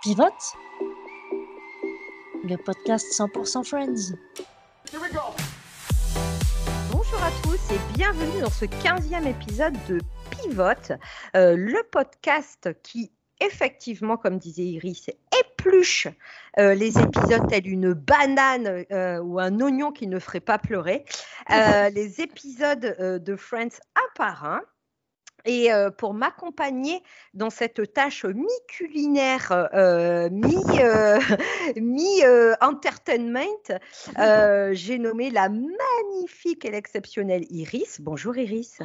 Pivote Le podcast 100% Friends. Bonjour à tous et bienvenue dans ce 15e épisode de Pivote, euh, le podcast qui, effectivement, comme disait Iris, épluche euh, les épisodes tels une banane euh, ou un oignon qui ne ferait pas pleurer, les épisodes de Friends un par un. Et euh, pour m'accompagner dans cette tâche mi-culinaire, euh, mi- mi-entertainment, euh, j'ai nommé la magnifique et l'exceptionnelle Iris. Bonjour Iris.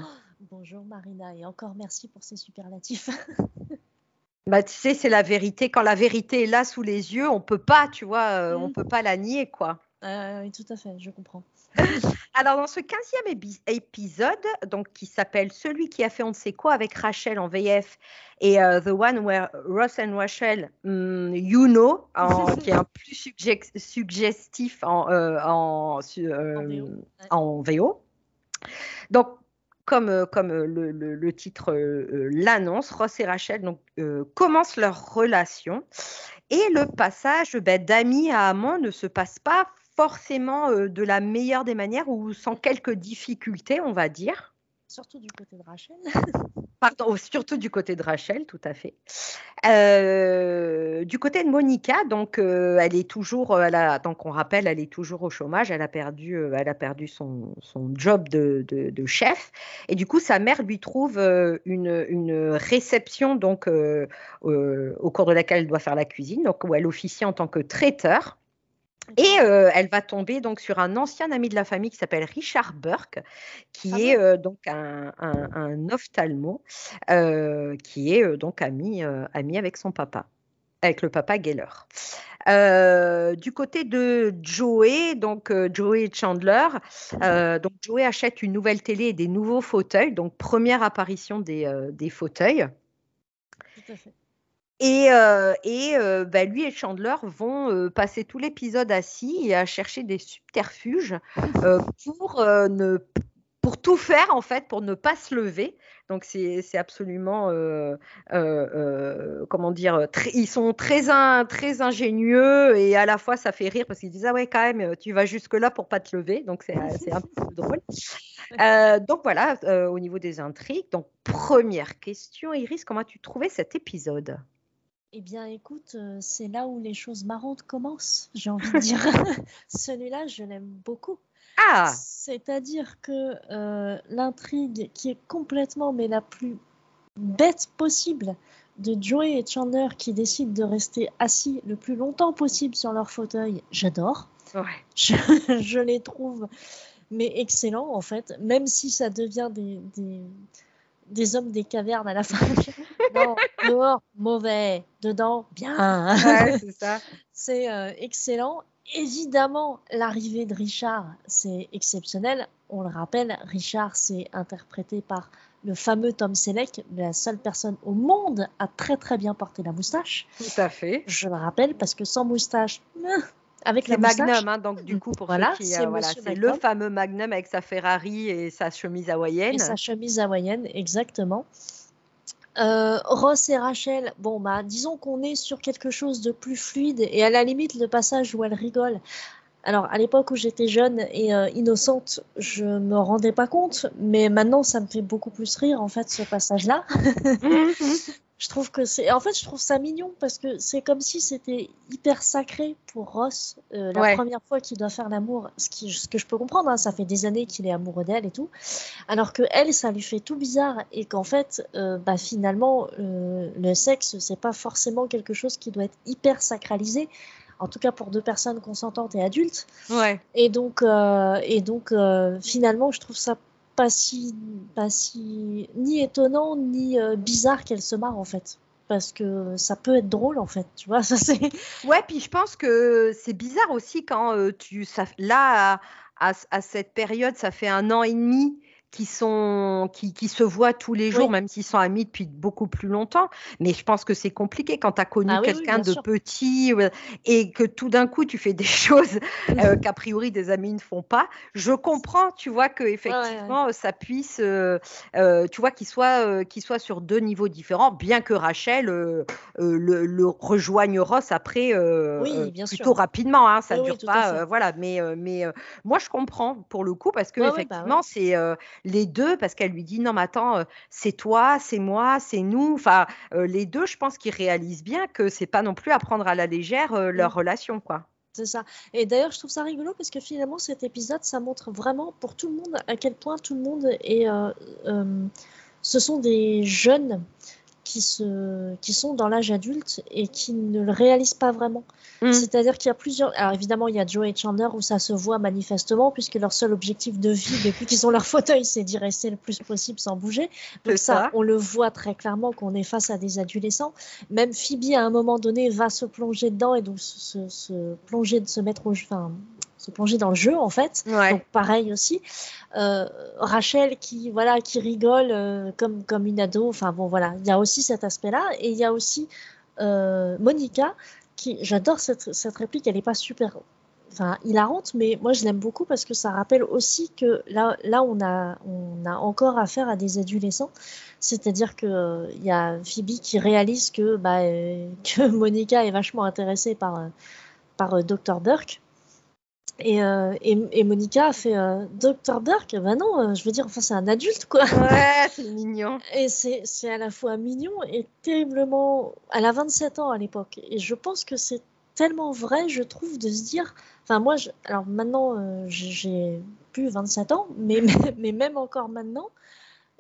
Bonjour Marina et encore merci pour ces superlatifs. Bah, tu sais, c'est la vérité. Quand la vérité est là sous les yeux, on peut pas, tu vois, on peut pas la nier, quoi. Euh, oui, tout à fait, je comprends. Alors, dans ce 15e ébi- épisode, donc, qui s'appelle Celui qui a fait on ne sait quoi avec Rachel en VF et euh, The One Where Ross and Rachel, hmm, You Know, en- qui est un plus suggestif en, euh, en, euh, En VO, ouais. en VO. Donc, comme, euh, comme le, le- le titre euh, l'annonce, Ross et Rachel donc, commencent leur relation et le passage ben, d'amis à amants ne se passe pas forcément euh, de la meilleure des manières ou sans quelques difficultés, on va dire. Surtout du côté de Rachel. Pardon, oh, surtout du côté de Rachel, tout à fait. Euh, du côté de Monica, donc euh, elle est toujours, elle a, donc on rappelle, elle est toujours au chômage. Elle a perdu, euh, elle a perdu son, son job de, de- de chef, et du coup sa mère lui trouve une, une réception donc au cours de laquelle elle doit faire la cuisine, donc où elle officie en tant que traiteur. Et euh, elle va tomber donc sur un ancien ami de la famille qui s'appelle Richard Burke, qui Ah est euh, donc un, un, un ophtalmo, euh, qui est donc ami, ami avec son papa, avec le papa Geller. Du côté de Joey, donc Joey Chandler, donc Joey achète une nouvelle télé et des nouveaux fauteuils, donc première apparition des, des fauteuils. Tout à fait. Et, euh, euh, bah, lui et Chandler vont euh, passer tout l'épisode assis et à chercher des subterfuges pour, ne, pour tout faire en fait, pour ne pas se lever. Donc c'est absolument, comment dire, très- ils sont très, très ingénieux et à la fois ça fait rire parce qu'ils disent ah ouais quand même tu vas jusque là pour pas te lever. Donc c'est un peu drôle. Donc voilà au niveau des intrigues. Donc première question, Iris, comment as-tu trouvé cet épisode? Eh bien, écoute, euh, c'est là où les choses marrantes commencent, j'ai envie de dire. Celui-là, je l'aime beaucoup. Ah, C'est-à-dire que euh, l'intrigue qui est complètement, mais la plus bête possible, de Joey et Chandler qui décident de rester assis le plus longtemps possible sur leur fauteuil, j'adore. ouais. Je, je les trouve mais excellents en fait, même si ça devient des, des, des hommes des cavernes à la fin. non, dehors, mauvais, dedans, bien. Ouais, c'est ça. C'est euh, excellent. Évidemment, l'arrivée de Richard, c'est exceptionnel. On le rappelle, Richard, c'est interprété par le fameux Tom Selleck, la seule personne au monde à très très bien porter la moustache. Tout à fait. Je le rappelle parce que sans moustache, euh, avec la moustache, Magnum, hein, donc du coup, pour Voilà, qui, c'est euh, voilà, le fameux Magnum avec sa Ferrari et sa chemise hawaïenne. et sa chemise hawaïenne, exactement. Euh, Ross et Rachel, bon bah disons qu'on est sur quelque chose de plus fluide et à la limite le passage où elle rigole. Alors à l'époque où j'étais jeune et euh, innocente, je me rendais pas compte, mais maintenant ça me fait beaucoup plus rire en fait ce passage-là. Je trouve que c'est, en fait je trouve ça mignon parce que c'est comme si c'était hyper sacré pour Ross euh, la Ouais. première fois qu'il doit faire l'amour, ce, qui, ce que je peux comprendre, hein, ça fait des années qu'il est amoureux d'elle et tout. Alors que elle, ça lui fait tout bizarre et qu'en fait, euh, bah, finalement, euh, le sexe, c'est pas forcément quelque chose qui doit être hyper sacralisé. En tout cas pour deux personnes consentantes et adultes. ouais. Et donc, euh, et donc euh, finalement, je trouve ça pas si, pas si ni étonnant ni euh, bizarre qu'elle se marre en fait. Parce que ça peut être drôle en fait, tu vois. Ça c'est. Ouais, puis je pense que c'est bizarre aussi quand euh, tu. Ça, là, à, à- à cette période, ça fait un an et demi qui sont qui, qui se voient tous les jours, même s'ils sont amis depuis beaucoup plus longtemps. Mais je pense que c'est compliqué quand tu as connu ah quelqu'un de petit et que tout d'un coup tu fais des choses euh, qu'a priori des amis ne font pas. Je comprends, tu vois, que effectivement ça puisse, euh, euh, tu vois, qu'il soit qu'il soit sur deux niveaux différents, bien que Rachel le, rejoigne Ross après plutôt rapidement. Hein, ça ne dure pas, voilà. Mais mais moi je comprends pour le coup parce que bah effectivement c'est les deux parce qu'elle lui dit non mais attends c'est toi c'est moi c'est nous enfin les deux je pense qu'ils réalisent bien que c'est pas non plus à prendre à la légère leur mmh. relation quoi c'est ça. Et d'ailleurs, je trouve ça rigolo parce que finalement, cet épisode, ça montre vraiment pour tout le monde à quel point tout le monde est. ce sont des jeunes qui, se, qui sont dans l'âge adulte et qui ne le réalisent pas vraiment. Mm. C'est-à-dire qu'il y a plusieurs. Alors évidemment, il y a Joe et Chandler où ça se voit manifestement, puisque leur seul objectif de vie depuis qu'ils ont leur fauteuil, c'est d'y rester le plus possible sans bouger. Donc ça, on le voit très clairement qu'on est face à des adolescents. Même Phoebe, à un moment donné, va se plonger dedans et donc se, se, plonger, se mettre au, enfin, se plonger dans le jeu en fait. Donc pareil aussi. Euh, Rachel qui voilà qui rigole euh, comme comme une ado. Enfin bon voilà, il y a aussi cet aspect-là et il y a aussi euh, Monica qui j'adore cette, cette réplique. Elle est pas super enfin hilarante, mais moi je l'aime beaucoup parce que ça rappelle aussi que là, là on, a, on a encore affaire à des adolescents. C'est-à-dire qu'il il y a Phoebe qui réalise que, bah, que Monica est vachement intéressée par, par Dr. Burke. Euh, et, et, Monica a fait euh, Dr. Burke Ben non, euh, je veux dire, enfin, c'est un adulte, quoi. Ouais, c'est mignon. Et c'est à la fois mignon et terriblement. Elle a 27 ans à l'époque. Et je pense que c'est tellement vrai, je trouve, de se dire. Enfin, moi, je... alors maintenant, j'ai plus 27 ans, mais, mais même encore maintenant,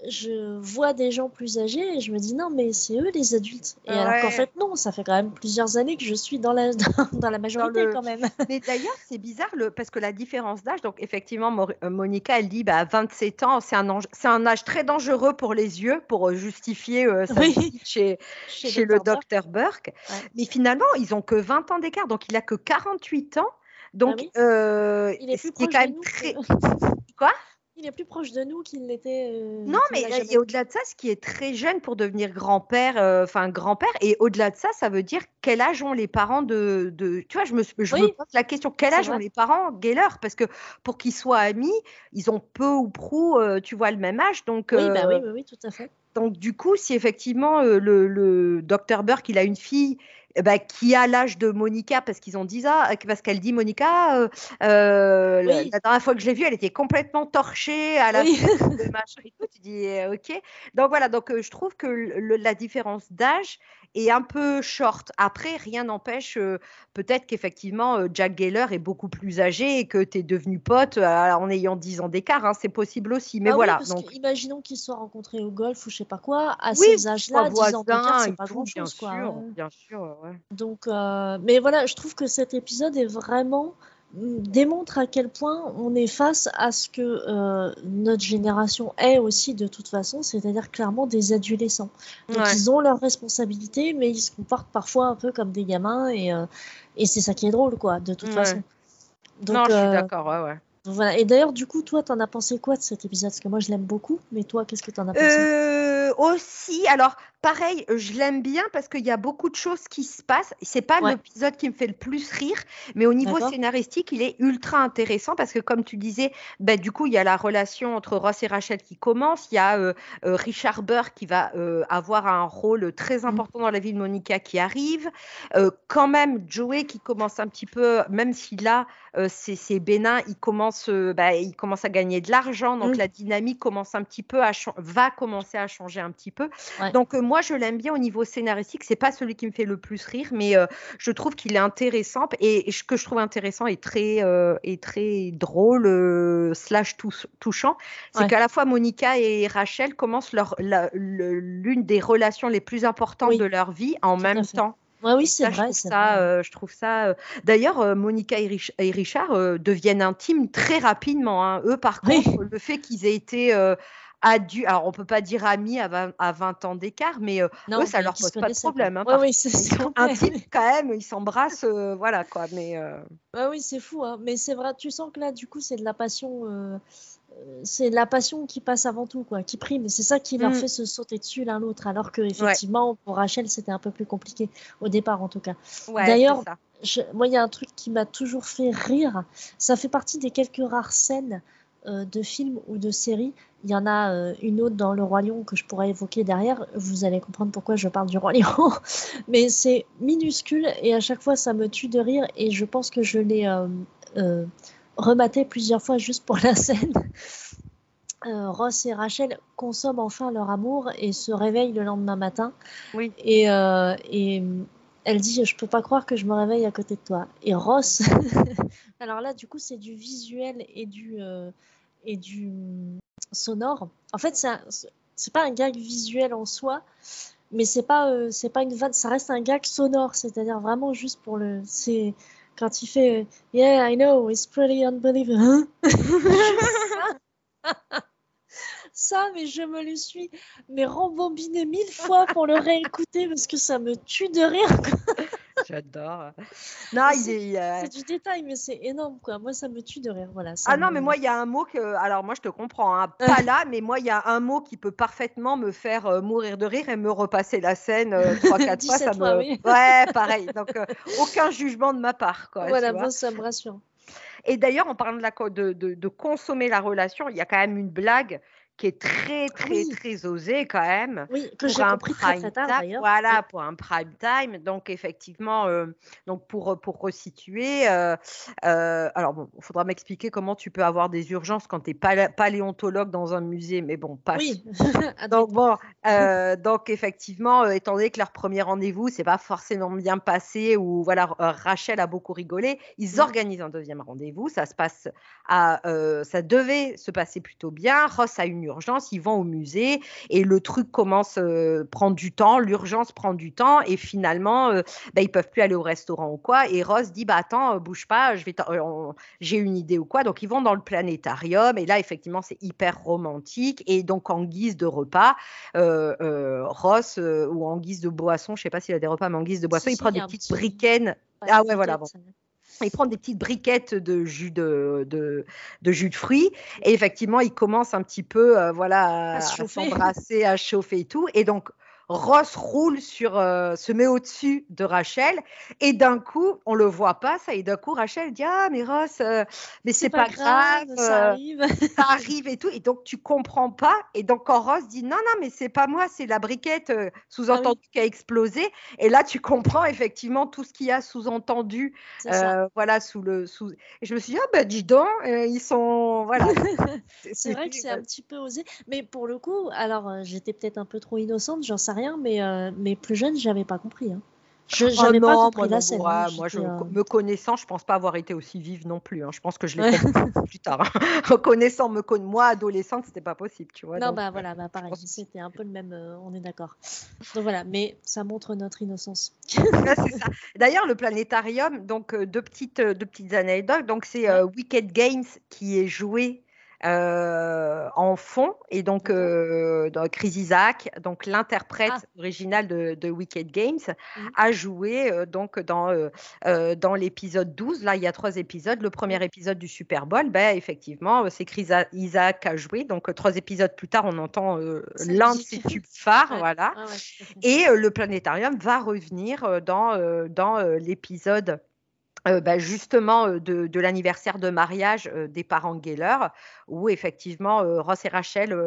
je vois des gens plus âgés et je me dis non mais c'est eux les adultes. Et alors qu'en fait non ça fait quand même plusieurs années que je suis dans la dans, la majorité quand même. mais d'ailleurs c'est bizarre le, parce que la différence d'âge donc effectivement euh, Monica elle dit bah 27 ans c'est un c'est un âge très dangereux pour les yeux pour euh, justifier euh, sa vie chez chez, le docteur Burke, mais finalement ils ont que 20 ans d'écart donc il a que 48 ans. Donc ah il est plus quand même très quoi? Il est plus proche de nous qu'il l'était. Euh, non, mais et au-delà de ça, ce qui est très jeune pour devenir grand-père, euh, enfin grand-père, et au-delà de ça, ça veut dire quel âge ont les parents de. de tu vois, je me, je me pose la question quel âge ont les parents Geller Parce que pour qu'ils soient amis, ils ont peu ou prou, euh, tu vois, le même âge. Donc, oui, bah oui, oui, tout à fait. Donc, du coup, si effectivement le, le docteur Burke, il a une fille eh ben, qui a l'âge de Monica parce qu'ils ont dit ça, parce qu'elle dit Monica, euh, euh, la, dernière fois que je l'ai vue, elle était complètement torchée à la de machin et tout. Tu dis euh, ok. Donc voilà, donc je trouve que la différence d'âge est un peu short. Après, rien n'empêche peut-être qu'effectivement Jack Geller est beaucoup plus âgé et que tu es devenu pote en ayant 10 ans d'écart. Hein, c'est possible aussi. Mais ah voilà. donc... imaginons qu'ils soient rencontrés au golf ou je sais pas quoi, à ces âges-là, 10 ans d'écart, c'est pas grand-chose. Bien, sûr, bien sûr. Donc, euh, mais voilà, je trouve que cet épisode est vraiment démontre à quel point on est face à ce que euh, notre génération est aussi de toute façon, c'est-à-dire clairement des adolescents. Donc ils ont leurs responsabilités, mais ils se comportent parfois un peu comme des gamins et, euh, et c'est ça qui est drôle, quoi, de toute façon. Donc, non, je suis d'accord, ouais, ouais. Voilà. Et d'ailleurs, du coup, toi, t'en as pensé quoi de cet épisode? Parce que moi, je l'aime beaucoup, mais toi, qu'est-ce que t'en as pensé? Aussi, alors, pareil, euh, je l'aime bien parce qu'il y a beaucoup de choses qui se passent. C'est pas l'épisode qui me fait le plus rire, mais au niveau scénaristique, il est ultra intéressant parce que, comme tu disais, bah, du coup, il y a la relation entre Ross et Rachel qui commence. Il y a euh, euh, Richard Burr qui va avoir un rôle très mmh. important dans la vie de Monica qui arrive. quand même, Joey qui commence un petit peu, même si là, c'est bénin, il commence, bah, il commence à gagner de l'argent. Donc, mmh. la dynamique commence un petit peu à va commencer à changer un petit peu. Donc, moi, moi, je l'aime bien au niveau scénaristique. C'est pas celui qui me fait le plus rire, mais euh, je trouve qu'il est intéressant. Et ce que je trouve intéressant et très, euh, très drôle, euh, slash touchant, c'est qu'à la fois Monica et Rachel commencent leur, l'une des relations les plus importantes de leur vie en même temps. oui, c'est vrai. Je trouve ça, je trouve ça. D'ailleurs, Monica et, Richard deviennent intimes très rapidement. Hein. Eux, par contre, le fait qu'ils aient été dû Alors, on peut pas dire amis à 20, à 20 ans d'écart, mais euh, eux, ça leur pose pas de problème. Hein, oui, c'est intimes quand même, ils s'embrassent, euh, voilà quoi. Mais euh... oui, c'est fou. Hein. Mais c'est vrai, tu sens que là, du coup, c'est de la passion. Euh, c'est la passion qui passe avant tout, quoi, qui prime. C'est ça qui leur Mm. fait se sauter dessus l'un l'autre, alors que effectivement pour Rachel c'était un peu plus compliqué au départ en tout cas. Ouais, D'ailleurs, moi, il y a un truc qui m'a toujours fait rire. Ça fait partie des quelques rares scènes de films ou de séries. Il y en a euh, une autre dans Le Roi Lion que je pourrais évoquer derrière. Vous allez comprendre pourquoi je parle du Roi Lion. Mais c'est minuscule et à chaque fois, ça me tue de rire. Et je pense que je l'ai euh, euh, rematé plusieurs fois juste pour la scène. Euh, Ross et Rachel consomment enfin leur amour et se réveillent le lendemain matin. Oui. Et, euh, et elle dit Je peux pas croire que je me réveille à côté de toi. Et Ross, alors là, du coup, c'est du visuel et du, euh, et du sonore. En fait, un- c'est pas un gag visuel en soi, mais c'est pas, euh, c'est pas une vanne, ça reste un gag sonore, c'est-à-dire vraiment juste pour le. C'est quand il fait euh, Yeah, I know, it's pretty unbelievable. Ça, mais je me le suis mais rembobiné mille fois pour le réécouter parce que ça me tue de rire. J'adore. Non, il C'est- est. euh, C'est du détail, mais c'est énorme, quoi. Moi, ça me tue de rire. Voilà. ça Ah non, mais moi, il y a un mot que. Alors, moi, je te comprends, hein, pas là, mais moi, il y a un mot qui peut parfaitement me faire euh, mourir de rire et me repasser la scène euh, trois, quatre fois. Ça 17 fois, me... oui. Ouais, pareil. Donc, euh, aucun jugement de ma part. Quoi, tu Voilà, vois. moi, ça me rassure. Et d'ailleurs, en parlant de, la, co- de, de, de consommer la relation, il y a quand même une blague qui est très, très, Oui. très osée quand même. Oui, que pour j'ai un compris très, très tard, d'ailleurs. Voilà, pour un prime time. Donc, effectivement, euh, donc pour, pour resituer, euh, euh, alors bon, il faudra m'expliquer comment tu peux avoir des urgences quand tu es paléontologue dans un musée, mais bon, pas. Oui. Donc bon, euh, donc effectivement, euh, étant donné que leur premier rendez-vous, c'est pas forcément bien passé, ou voilà, euh, Rachel a beaucoup rigolé, ils Mhm. organisent un deuxième rendez-vous. Ça se passe à, euh, ça devait se passer plutôt bien. Ross a une urgence, ils vont au musée et le truc commence euh, prendre du temps, l'urgence prend du temps et finalement, euh, bah, ils peuvent plus aller au restaurant ou quoi. Et Ross dit bah attends, euh, bouge pas, je vais, euh, j'ai une idée ou quoi. Donc ils vont dans le planétarium et là effectivement c'est hyper romantique et donc en guise de repas, euh, Ross ou en guise de boisson, je sais pas s'il a des repas, mais en guise de boisson, Si, il prend des petites. Pas Ah ouais, voilà, bon. Il prend des petites briquettes de jus de, de, de jus de fruits et effectivement, il commence un petit peu euh, voilà, À à, s'embrasser, à chauffer et tout. Et donc, Ross roule sur, euh, se met au-dessus de Rachel et d'un coup, on le voit pas ça et d'un coup, Rachel dit ah mais Ross, euh, mais c'est pas, grave, ça euh, arrive. ça arrive et tout. Et donc, tu comprends pas. Et donc, quand Ross dit non, non, mais c'est pas moi, c'est la briquette euh, sous-entendu qui a explosé. Et là, tu comprends effectivement tout ce qu'il y a sous-entendu, ça. voilà, sous le. Sous... Et je me suis dit, ah ben, dis donc, ils sont. Voilà. C'est vrai que c'est un petit peu osé, mais pour le coup, alors j'étais peut-être un peu trop innocente, j'en sais rien, mais, euh, mais plus jeune, j'avais pas compris. hein. Je Oh j'avais pas compris moi, la scène. ouais, hein, moi, je, euh, me connaissant, je pense pas avoir été aussi vive non plus. hein. Je pense que je l'ai Ouais. plus tard. hein. Connaissant, me conna- moi, adolescente, c'était pas possible, tu vois. Non, donc, bah voilà, bah pareil, pense c'était un peu le même, euh, on est d'accord. Donc voilà, mais ça montre notre innocence. Ouais. D'ailleurs, le planétarium, donc euh, deux petites, euh, deux petites anecdotes. Donc, c'est euh, Wicked Games qui est joué euh, en fond et donc euh, dans Chris Isaac, donc l'interprète Ah. original de, de Wicked Games, Mhm. a joué euh, donc dans dans l'épisode 12. Là, il y a trois épisodes. Le premier épisode du Super Bowl, ben effectivement, c'est Chris Isaac qui a joué. Donc trois épisodes plus tard, on entend l'un de ses tubes phares, Ouais. voilà. Ah ouais. Et le planétarium va revenir dans, dans l'épisode euh, bah, justement euh, de, de l'anniversaire de mariage euh, des parents Geller, où effectivement Ross et Rachel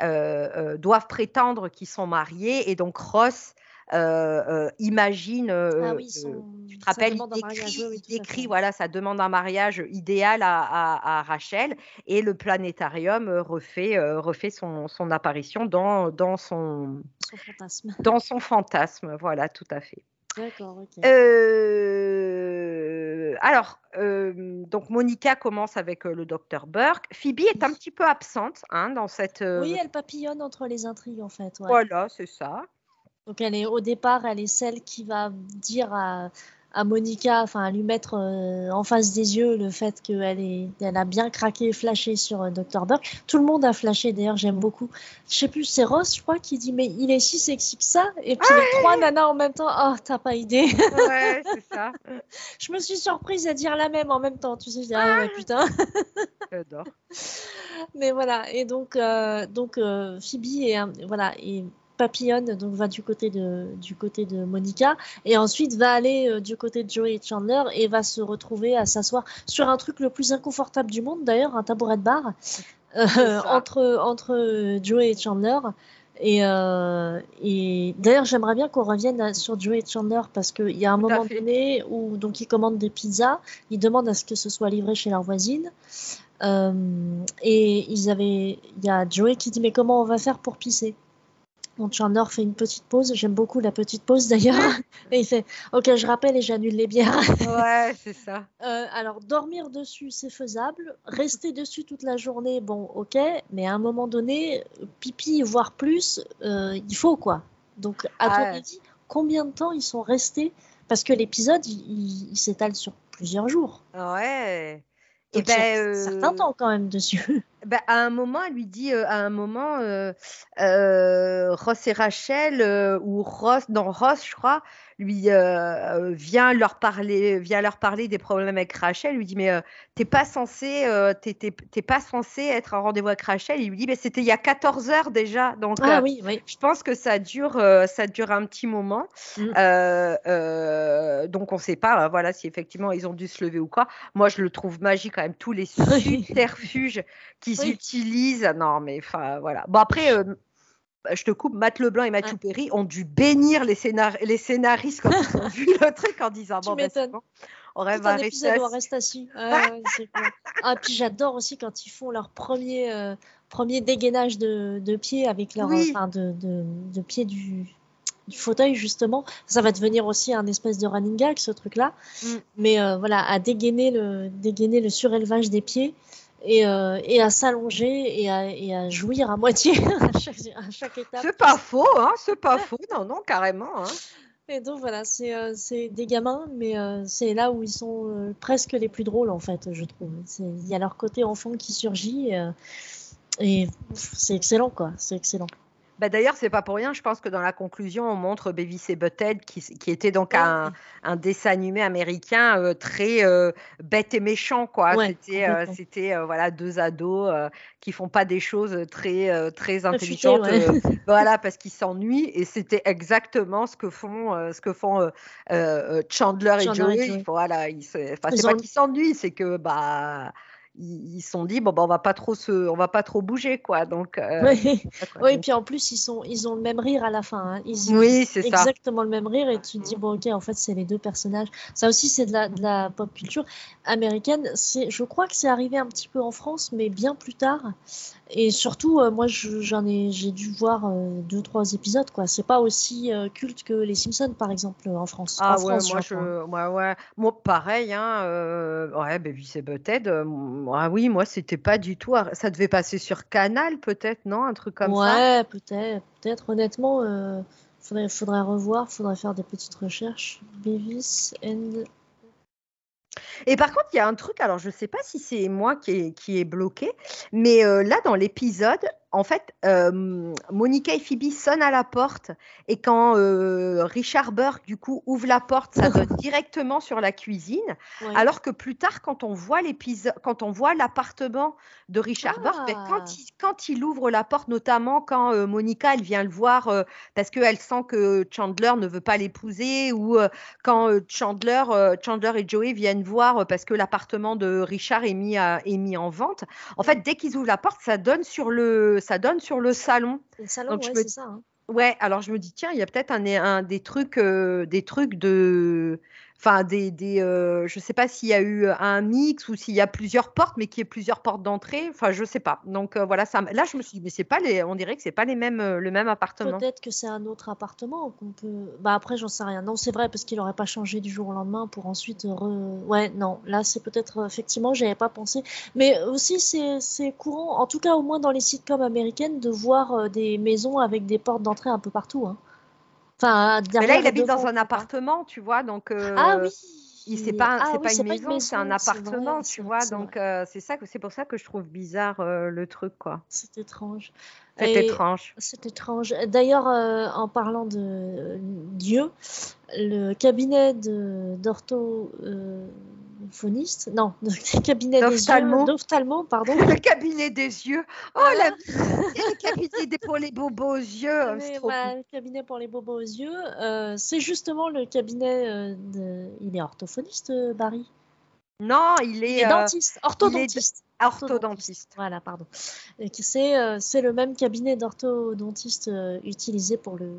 doivent prétendre qu'ils sont mariés. Et donc Ross euh, euh, imagine, euh, Ah oui, son... tu te rappelles, il décrit, oui, il voilà, sa demande en mariage idéal à, à- à Rachel et le planétarium refait, refait son, son apparition dans, dans, son, Son fantasme. dans son fantasme. Voilà, tout à fait. D'accord, ok. Euh, alors, euh, donc Monica commence avec euh, le docteur Burke. Phoebe est un petit peu absente hein, dans cette. Oui, elle papillonne entre les intrigues en fait. ouais. Voilà, c'est ça. Donc elle est au départ, elle est celle qui va dire à, à Monica, enfin à lui mettre euh, en face des yeux le fait qu'elle est, elle a bien craqué, flashé sur euh, Dr Burke. Tout le monde a flashé d'ailleurs, j'aime beaucoup. Je sais plus, c'est Ross, je crois, qui dit mais il est si sexy que ça. Et puis les trois nanas en même temps, oh t'as pas idée. ouais, c'est ça. je me suis surprise à dire la même en même temps. Tu sais, je dis ah ouais putain. J'adore. Mais voilà, et donc euh, donc Phoebe et voilà et papillonne, donc va du côté de, du côté de Monica, et ensuite va aller euh, du côté de Joey et Chandler et va se retrouver à s'asseoir sur un truc le plus inconfortable du monde, d'ailleurs, un tabouret de bar, euh, entre, entre Joey et Chandler. Et, euh, et d'ailleurs, j'aimerais bien qu'on revienne sur Joey et Chandler parce qu'il y a un moment donné où donc ils commandent des pizzas, ils demandent à ce que ce soit livré chez leur voisine. et ils avaient, il y a Joey qui dit mais comment on va faire pour pisser? Mon Chandler fait une petite pause. J'aime beaucoup la petite pause d'ailleurs. et il fait Ok, je rappelle et j'annule les bières. ouais, c'est ça. Euh, alors, dormir dessus, c'est faisable. Rester dessus toute la journée, bon, ok. Mais à un moment donné, pipi, voire plus, euh, il faut quoi. Donc, à ton avis, combien de temps ils sont restés? Parce que l'épisode, il s'étale sur plusieurs jours. Ouais. Et ben, un certain temps quand même dessus. Ben, à un moment, elle lui dit, à un moment, Ross et Rachel, ou Ross, non, Ross, je crois, lui euh, vient leur parler, vient leur parler des problèmes avec Rachel. Lui dit mais euh, t'es pas censé, euh, t'es, pas censé être en rendez-vous avec Rachel. Il lui dit mais c'était il y a 14 heures déjà. Donc ah, oui, oui. je pense que ça dure, ça dure un petit moment. Mm. donc on sait pas, voilà, si effectivement ils ont dû se lever ou quoi. Moi je le trouve magique quand même tous les subterfuges qu'ils utilisent. Non mais enfin voilà. Bon après bah, je te coupe, Matt Leblanc et Mathieu Perry ont dû bénir les, les scénaristes quand ils ont vu le truc en disant bon, ben, on rêve à rester assis. ah, puis j'adore aussi quand ils font leur premier, euh, premier dégainage de, de pied avec leur, enfin, de, de, de pied du, du fauteuil justement. Ça va devenir aussi un espèce de running gag ce truc-là. Mm. Mais euh, voilà, à dégainer le, dégainer le surélevage des pieds et, euh, et à s'allonger et à, et à, jouir à moitié à, chaque, à chaque, étape. C'est pas faux, hein, c'est pas faux, non, non, carrément. Hein. Et donc voilà, c'est euh, des gamins, mais euh, c'est là où ils sont euh, presque les plus drôles en fait, je trouve. Il y a leur côté enfant qui surgit et c'est excellent quoi, c'est excellent. Bah D'ailleurs, c'est pas pour rien. Je pense que dans la conclusion, on montre Beavis et Butthead, qui, qui était donc un, un, dessin animé américain euh, très euh, bête et méchant, quoi. c'était, euh, voilà deux ados qui font pas des choses très très intelligentes, voilà, parce qu'ils s'ennuient. Et c'était exactement ce que font ce que font Chandler, et Joey. Voilà, ils, c'est pas qu'ils s'ennuient, c'est que bah ils se sont dit bon bah on va pas trop se on va pas trop bouger quoi donc euh, oui. oui puis en plus ils sont ils ont le même rire à la fin hein. ils oui c'est exactement le même rire et tu te dis bon ok en fait c'est les deux personnages ça aussi c'est de la, de la pop culture américaine c'est je crois que c'est arrivé un petit peu en France mais bien plus tard et surtout, euh, moi, j'en ai, j'ai dû voir euh, deux, trois épisodes, quoi. C'est pas aussi euh, culte que les Simpsons, par exemple, en France. Ah ouais, moi, je, ouais, ouais. Moi, pareil, hein. ouais, Baby c'est peut-être. Ah oui, moi, c'était pas du tout. Ça devait passer sur Canal, peut-être, non, un truc comme ça? Ouais, peut-être, peut-être. Honnêtement, faudrait, faudrait revoir, faudrait faire des petites recherches. Beavis and et par contre, il y a un truc, alors je ne sais pas si c'est moi qui est, qui est bloqué, mais euh, là, dans l'épisode, en fait, euh, Monica et Phoebe sonnent à la porte et quand euh, Richard Burke, du coup, ouvre la porte, ça donne directement sur la cuisine. Alors que plus tard, quand on voit l'épisode, quand on voit l'appartement de Richard Burke, ben, quand, ah. il, quand il ouvre la porte, notamment quand euh, Monica, elle vient le voir parce qu'elle sent que Chandler ne veut pas l'épouser ou quand Chandler, Chandler et Joey viennent voir parce que l'appartement de Richard est mis, à, est mis en vente. En fait, dès qu'ils ouvrent la porte, ça donne sur le ça donne sur le salon. Le salon, ouais, c'est ça. Hein. Ouais, alors je me dis tiens, il y a peut-être un, un, des trucs, euh, des trucs de enfin des, des euh, sais pas s'il y a eu un mix ou s'il y a plusieurs portes, mais qu'il y ait plusieurs portes d'entrée. Enfin, je sais pas. Donc euh, voilà. Là, je me suis dit, mais c'est pas les, on dirait que c'est pas les mêmes, euh, le même appartement. Peut-être que c'est un autre appartement qu'on peut. Bah après, j'en sais rien. Non, c'est vrai parce qu'il aurait pas changé du jour au lendemain pour ensuite. Ouais, non. Là, c'est peut-être effectivement, j'avais pas pensé. Mais aussi, c'est courant, en tout cas au moins dans les sitcoms américaines, de voir des maisons avec des portes d'entrée un peu partout. Hein. Enfin, mais là, il habite dans un appartement, tu vois, donc. Ah oui c'est pas, ah, pas, une maison, c'est un appartement, tu vois. Donc c'est ça, c'est pour ça que je trouve bizarre le truc, quoi. C'est étrange. C'est étrange. C'est étrange. D'ailleurs, en parlant de Dieu, le cabinet d'ortho phoniste, non, le cabinet des yeux, d'ophtalmo, pardon. le cabinet des yeux. Oh, la... le cabinet pour les bobos aux yeux. le cabinet pour les bobos aux yeux, euh, c'est justement le cabinet euh, de... Il est orthophoniste, euh, Barry? Non, il est, dentiste, orthodontiste. Orthodontiste. Voilà, pardon. C'est le même cabinet d'orthodontiste utilisé pour le.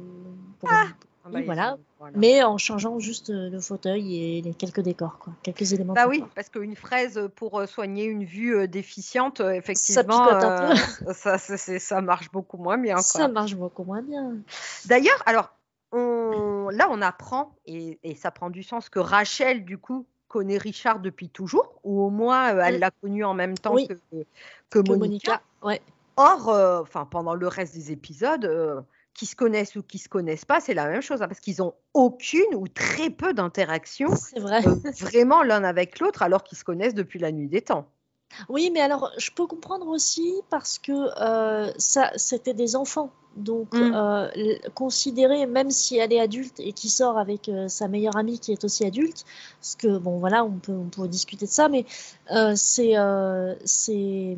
Pour ah. Ah bah, voilà. Mais en changeant juste euh, le fauteuil et les quelques décors, quoi. quelques éléments. Bah oui, parce qu'une fraise pour euh, soigner une vue euh, déficiente, effectivement, ça, ça, marche beaucoup moins bien. Ça marche beaucoup moins bien. D'ailleurs, alors, on... là, on apprend, et, ça prend du sens, que Rachel, du coup, connaît Richard depuis toujours, ou au moins elle l'a connu en même temps que, que, Monica. Ouais. Or, enfin, pendant le reste des épisodes qui se connaissent ou qui se connaissent pas, c'est la même chose, hein, parce qu'ils ont aucune ou très peu d'interaction euh, vraiment l'un avec l'autre, alors qu'ils se connaissent depuis la nuit des temps. Oui, mais alors je peux comprendre aussi parce que euh, ça, c'était des enfants, donc mmh. euh, considérer, même si elle est adulte et qui sort avec sa meilleure amie qui est aussi adulte, parce que bon voilà, on peut, on peut discuter de ça, mais c'est c'est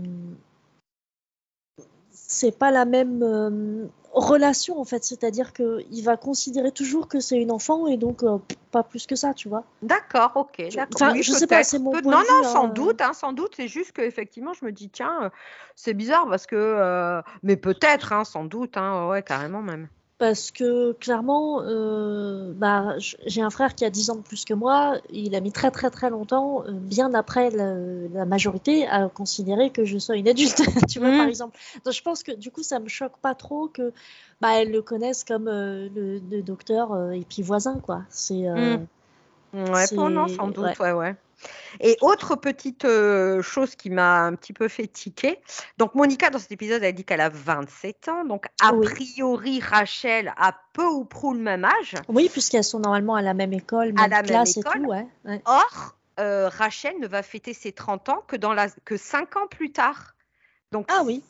c'est pas la même relation en fait, c'est-à-dire que il va considérer toujours que c'est une enfant et donc euh, pas plus que ça, tu vois. D'accord, ok. Enfin, je sais pas, c'est mon point Non, non, sans hein. doute, hein, sans doute. C'est juste que effectivement, je me dis tiens, euh, c'est bizarre parce que, euh, mais peut-être, hein, sans doute, hein, ouais, carrément même parce que clairement, euh, bah, j'ai un frère qui a 10 ans de plus que moi. Il a mis très très très longtemps, euh, bien après la, majorité, à considérer que je sois une adulte. tu vois, par mmh. exemple. Donc je pense que du coup, ça me choque pas trop que bah, elles le connaissent comme euh, le, docteur et puis voisin, quoi. C'est. Mmh. Ouais, pour non, sans doute, ouais, ouais. Et autre petite euh, chose qui m'a un petit peu fait tiquer. Donc, Monica, dans cet épisode, elle dit qu'elle a 27 ans. Donc, a priori, Rachel a peu ou prou le même âge. Oui, puisqu'elles sont normalement à la même école, même à classe et tout. Ouais. Or, euh, Rachel ne va fêter ses 30 ans que, dans la... que 5 ans plus tard. Donc, ah oui.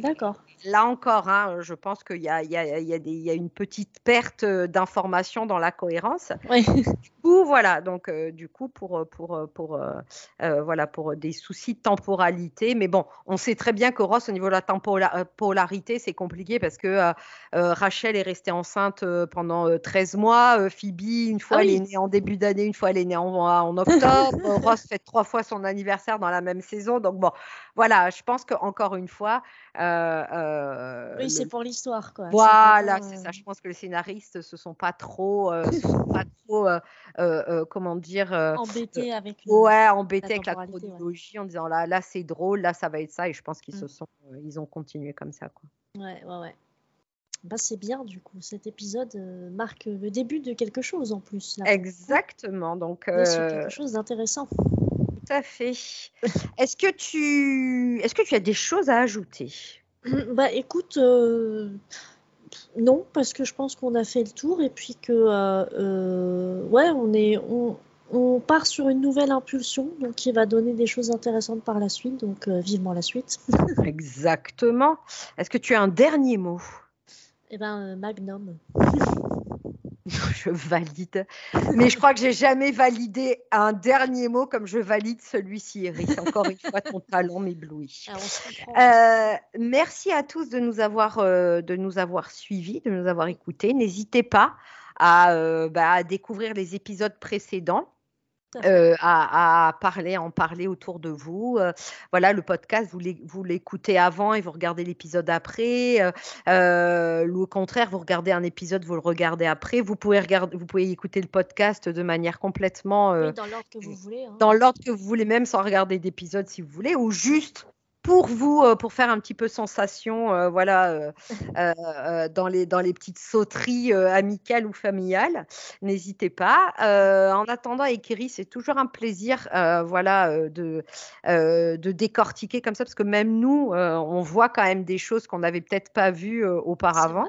D'accord. Là encore, hein, je pense qu'il y, y, y a, une petite perte euh, d'information dans la cohérence. Oui. Du coup, voilà. Donc, euh, du coup, pour, pour, pour, euh, voilà, pour des soucis de temporalité. Mais bon, on sait très bien que Ross, au niveau de la temporalité, c'est compliqué parce que Rachel est restée enceinte pendant 13 mois. Phoebe, une fois, ah elle est née en début d'année, une fois, elle est née en, en octobre. Ross fait trois fois son anniversaire dans la même saison. Donc, bon, voilà, je pense qu'encore une fois, euh, oui, c'est pour l'histoire, quoi. Voilà, c'est ça. Je pense que les scénaristes se sont pas trop, euh, pas trop, euh, comment dire, embêtés avec. ouais, embêtés avec la chronologie en disant là, là, c'est drôle, là, ça va être ça. Et je pense qu'ils se mmh. sont, ils ont continué comme ça, quoi. Ouais, ouais, ouais. Bah, c'est bien du coup. Cet épisode marque le début de quelque chose en plus. Exactement. Donc quelque chose d'intéressant à fait. Est-ce que tu, est-ce que tu as des choses à ajouter? Bah, écoute, euh, non, parce que je pense qu'on a fait le tour et puis que, euh, euh, ouais, on est, on, on, part sur une nouvelle impulsion, donc qui va donner des choses intéressantes par la suite. Donc, vivement la suite. Exactement. Est-ce que tu as un dernier mot? Eh ben, Magnum. je valide. Mais je crois que j'ai jamais validé un dernier mot comme je valide celui-ci, Eric. Encore une fois, ton talent m'éblouit. Ah, euh, merci à tous de nous avoir, euh, de nous avoir suivis, de nous avoir écoutés. N'hésitez pas à, euh, bah, à découvrir les épisodes précédents. Euh, à, parler, en parler autour de vous. Euh, voilà, le podcast, vous l'écoutez avant et vous regardez l'épisode après. Euh, ou au contraire, vous regardez un épisode, vous le regardez après. Vous pouvez, regarder, vous pouvez écouter le podcast de manière complètement... dans l'ordre que vous voulez. Hein. Dans l'ordre que vous voulez, même sans regarder d'épisode si vous voulez, ou juste pour vous, euh, pour faire un petit peu sensation, euh, voilà, euh, dans, les, dans les petites sauteries amicales ou familiales, n'hésitez pas. en attendant, Ekiri, c'est toujours un plaisir, voilà, de, de décortiquer comme ça, parce que même nous, on voit quand même des choses qu'on n'avait peut-être pas vues auparavant.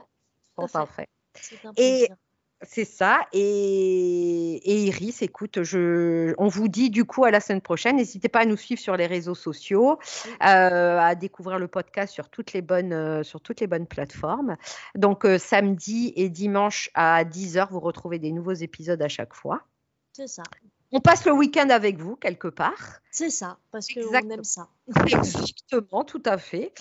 Tout à fait. C'est un Et- plaisir. C'est ça. Et, et Iris, écoute, je, on vous dit du coup à la semaine prochaine. N'hésitez pas à nous suivre sur les réseaux sociaux, euh, à découvrir le podcast sur toutes les bonnes, euh, sur toutes les bonnes plateformes. Donc euh, samedi et dimanche à 10h, vous retrouvez des nouveaux épisodes à chaque fois. C'est ça. On passe le week-end avec vous quelque part. C'est ça, parce qu'on aime ça. Exactement, tout à fait.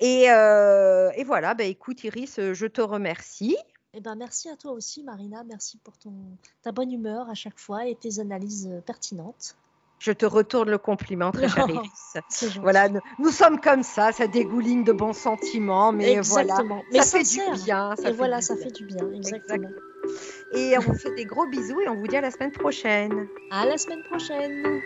Et, et voilà, bah, écoute Iris, je te remercie. Eh ben, merci à toi aussi, Marina. Merci pour ton, ta bonne humeur à chaque fois et tes analyses euh, pertinentes. Je te retourne le compliment, très chère gentil. Voilà, nous, nous sommes comme ça, ça dégouline de bons sentiments, mais voilà. Mais ça fait du bien. Ça et voilà, ça bien. fait du bien. Exactement. Et on vous fait des gros bisous et on vous dit à la semaine prochaine. À la semaine prochaine.